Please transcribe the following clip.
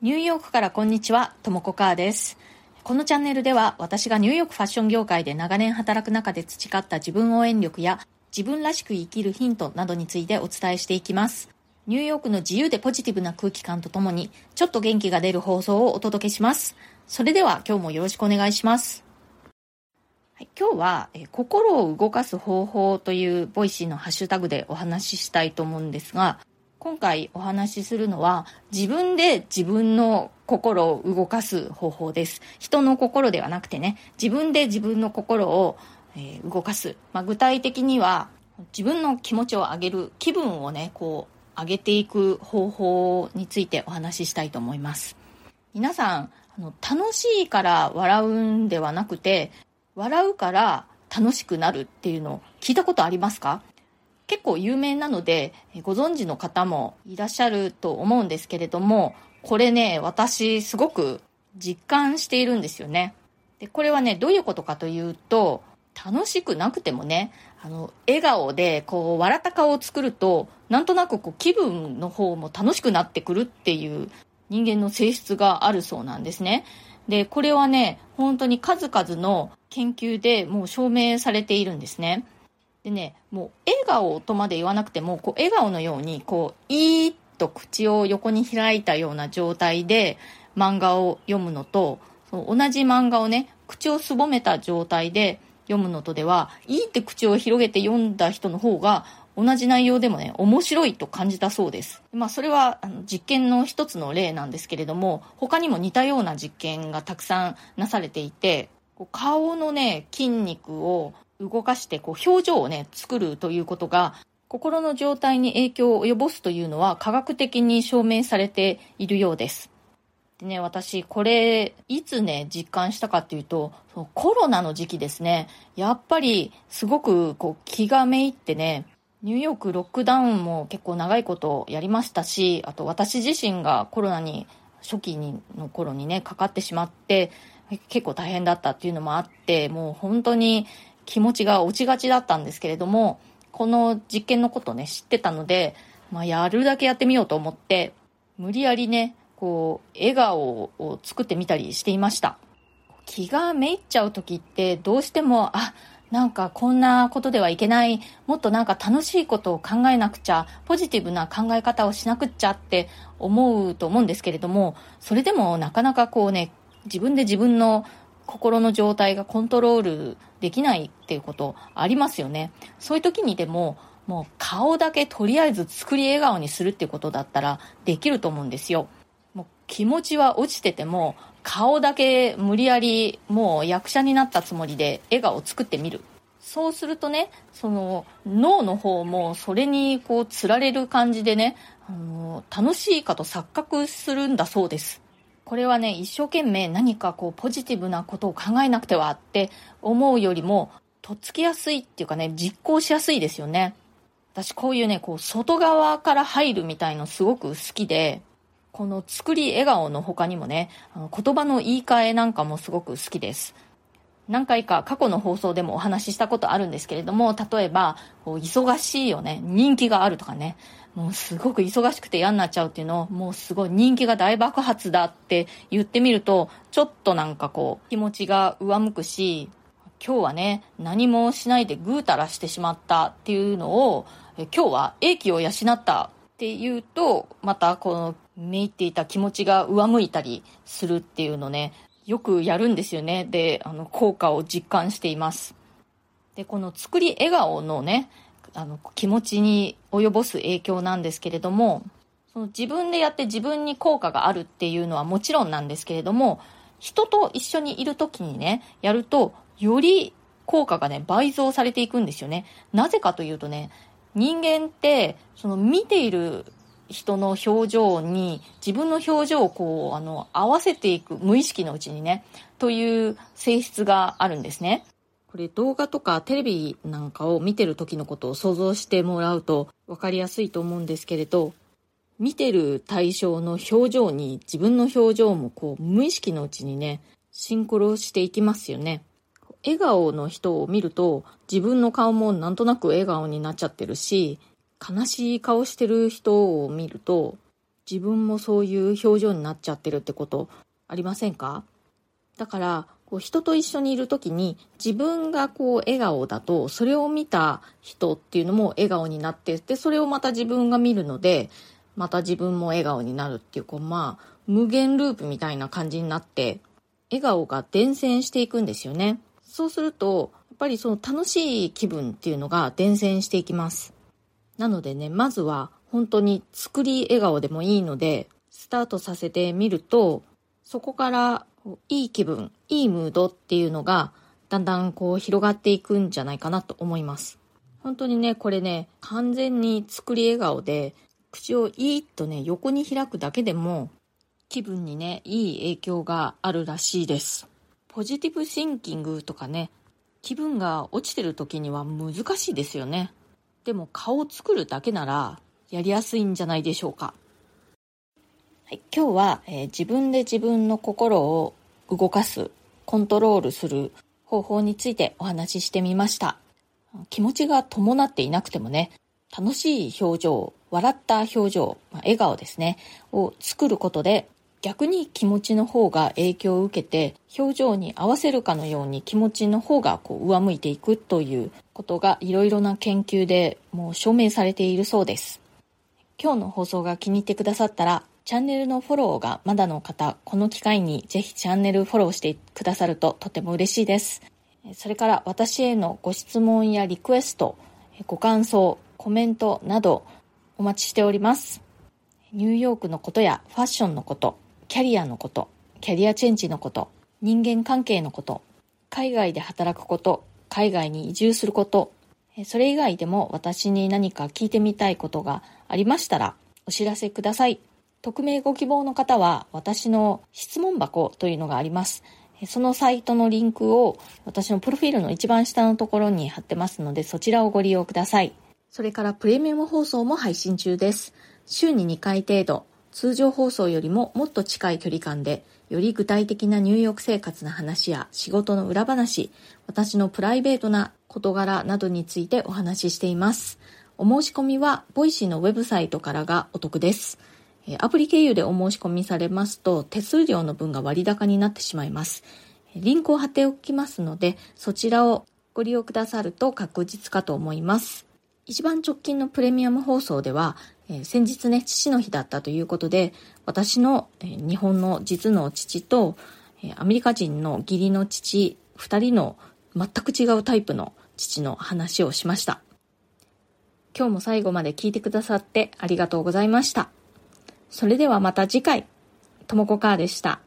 ニューヨークからこんにちは、ともこかーです。このチャンネルでは私がニューヨークファッション業界で長年働く中で培った自分応援力や自分らしく生きるヒントなどについてお伝えしていきます。ニューヨークの自由でポジティブな空気感とともにちょっと元気が出る放送をお届けします。それでは今日もよろしくお願いします。はい、今日は、え心を動かす方法という Voicy のハッシュタグでお話ししたいと思うんですが、今回お話しするのは自分で自分の心を動かす方法です。人の心ではなくてね、自分で自分の心を、え動かす。まあ、具体的には自分の気持ちを上げる、気分をね、こう上げていく方法についてお話ししたいと思います。皆さん、あの楽しいから笑うんではなくて、笑うから楽しくなるっていうのを聞いたことありますか？結構有名なのでご存知の方もいらっしゃると思うんですけれどもこれね私すごく実感しているんですよね。でこれはねどういうことかというと楽しくなくてもねあの笑顔でこう笑った顔を作るとなんとなくこう気分の方も楽しくなってくるっていう人間の性質があるそうなんですね。でこれはね本当に数々の研究でもう証明されているんですね。でね、もう笑顔とまで言わなくても、こう笑顔のように、こう、いーっと口を横に開いたような状態で漫画を読むのと、そう同じ漫画をね、口をすぼめた状態で読むのとでは、いいって口を広げて読んだ人の方が、同じ内容でもね、面白いと感じたそうです。まあ、それはあの実験の一つの例なんですけれども、他にも似たような実験がたくさんなされていて、こう顔のね、筋肉を動かしてこう表情をね作るということが心の状態に影響を及ぼすというのは科学的に証明されているようです。でね私これいつね実感したかっていうとそのコロナの時期ですね。やっぱりすごくこう気がめいってねニューヨークロックダウンも結構長いことやりましたしあと私自身がコロナに初期にの頃にねかかってしまって結構大変だったっていうのもあってもう本当に気持ちが落ちがちだったんですけれども、この実験のことね、知ってたので、まあ、やるだけやってみようと思って、無理やりね、こう、笑顔を作ってみたりしていました。気がめいっちゃう時って、どうしても、あ、なんかこんなことではいけない、もっとなんか楽しいことを考えなくちゃ、ポジティブな考え方をしなくっちゃって思うと思うんですけれども、それでもなかなかこうね、自分で自分の心の状態がコントロールできないっていうことありますよね。そういう時にでも、もう顔だけとりあえず作り笑顔にするっていうことだったらできると思うんですよ。もう気持ちは落ちてても、顔だけ無理やりもう役者になったつもりで笑顔を作ってみる。そうするとね、その脳の方もそれにこう釣られる感じでね、あの楽しいかと錯覚するんだそうです。これはね、一生懸命何かこうポジティブなことを考えなくてはって思うよりも、とっつきやすいっていうかね、実行しやすいですよね。私こういうね、こう外側から入るみたいのすごく好きで、この作り笑顔の他にもね、あの言葉の言い換えなんかもすごく好きです。何回か過去の放送でもお話ししたことあるんですけれども、例えば、こう忙しいよね、人気があるとかね、もうすごく忙しくて嫌になっちゃうっていうのを、もうすごい人気が大爆発だって言ってみると、ちょっとなんかこう、気持ちが上向くし、今日はね、何もしないでぐうたらしてしまったっていうのを、今日は英気を養ったっていうと、またこの、めいっていた気持ちが上向いたりするっていうのね、よくやるんですよね。で、あの、効果を実感しています。で、この作り笑顔のね、あの、気持ちに及ぼす影響なんですけれども、その自分でやって自分に効果があるっていうのはもちろんなんですけれども、人と一緒にいる時にね、やると、より効果がね、倍増されていくんですよね。なぜかというとね、人間って、その見ている人の表情に自分の表情をこう、あの、合わせていく、無意識のうちにね、という性質があるんですね。これ動画とかテレビなんかを見てる時のことを想像してもらうと分かりやすいと思うんですけれど、見てる対象の表情に自分の表情もこう無意識のうちにね、シンクロしていきますよね。笑顔の人を見ると自分の顔もなんとなく笑顔になっちゃってるし、悲しい顔してる人を見ると自分もそういう表情になっちゃってるってことありませんか？だからこう人と一緒にいる時に自分がこう笑顔だとそれを見た人っていうのも笑顔になってでそれをまた自分が見るのでまた自分も笑顔になるっていうこうまあ無限ループみたいな感じになって笑顔が伝染していくんですよね。そうするとやっぱりその楽しい気分っていうのが伝染していきます。なのでねまずは本当に作り笑顔でもいいのでスタートさせてみるとそこからいい気分、いいムードっていうのが、だんだんこう広がっていくんじゃないかなと思います。本当にね、これね、完全に作り笑顔で、口をいーっとね、横に開くだけでも、気分にね、いい影響があるらしいです。ポジティブシンキングとかね、気分が落ちてる時には難しいですよね。でも顔を作るだけなら、やりやすいんじゃないでしょうか。はい、今日は、えー、自分で自分の心を動かす、コントロールする方法についてお話ししてみました。気持ちが伴っていなくてもね、楽しい表情、笑った表情、まあ、笑顔ですね、を作ることで逆に気持ちの方が影響を受けて表情に合わせるかのように気持ちの方がこう上向いていくということがいろいろな研究でもう証明されているそうです。今日の放送が気に入ってくださったらチャンネルのフォローがまだの方、この機会にぜひチャンネルフォローしてくださるととても嬉しいです。それから私へのご質問やリクエスト、ご感想、コメントなどお待ちしております。ニューヨークのことやファッションのこと、キャリアのこと、キャリアチェンジのこと、人間関係のこと、海外で働くこと、海外に移住すること、それ以外でも私に何か聞いてみたいことがありましたらお知らせください。匿名ご希望の方は私の質問箱というのがあります。そのサイトのリンクを私のプロフィールの一番下のところに貼ってますのでそちらをご利用ください。それからプレミアム放送も配信中です。週に2回程度、通常放送よりももっと近い距離感で、より具体的な入浴生活の話や仕事の裏話、私のプライベートな事柄などについてお話ししています。お申し込みは、 Voicy のウェブサイトからがお得です。アプリ経由でお申し込みされますと手数料の分が割高になってしまいます。リンクを貼っておきますのでそちらをご利用くださると確実かと思います。一番直近のプレミアム放送では、え、先日ね、父の日だったということで、私の、え、日本の実の父と、え、アメリカ人の義理の父、二人の全く違うタイプの父の話をしました。今日も最後まで聞いてくださってありがとうございました。それではまた次回、ともこかーでした。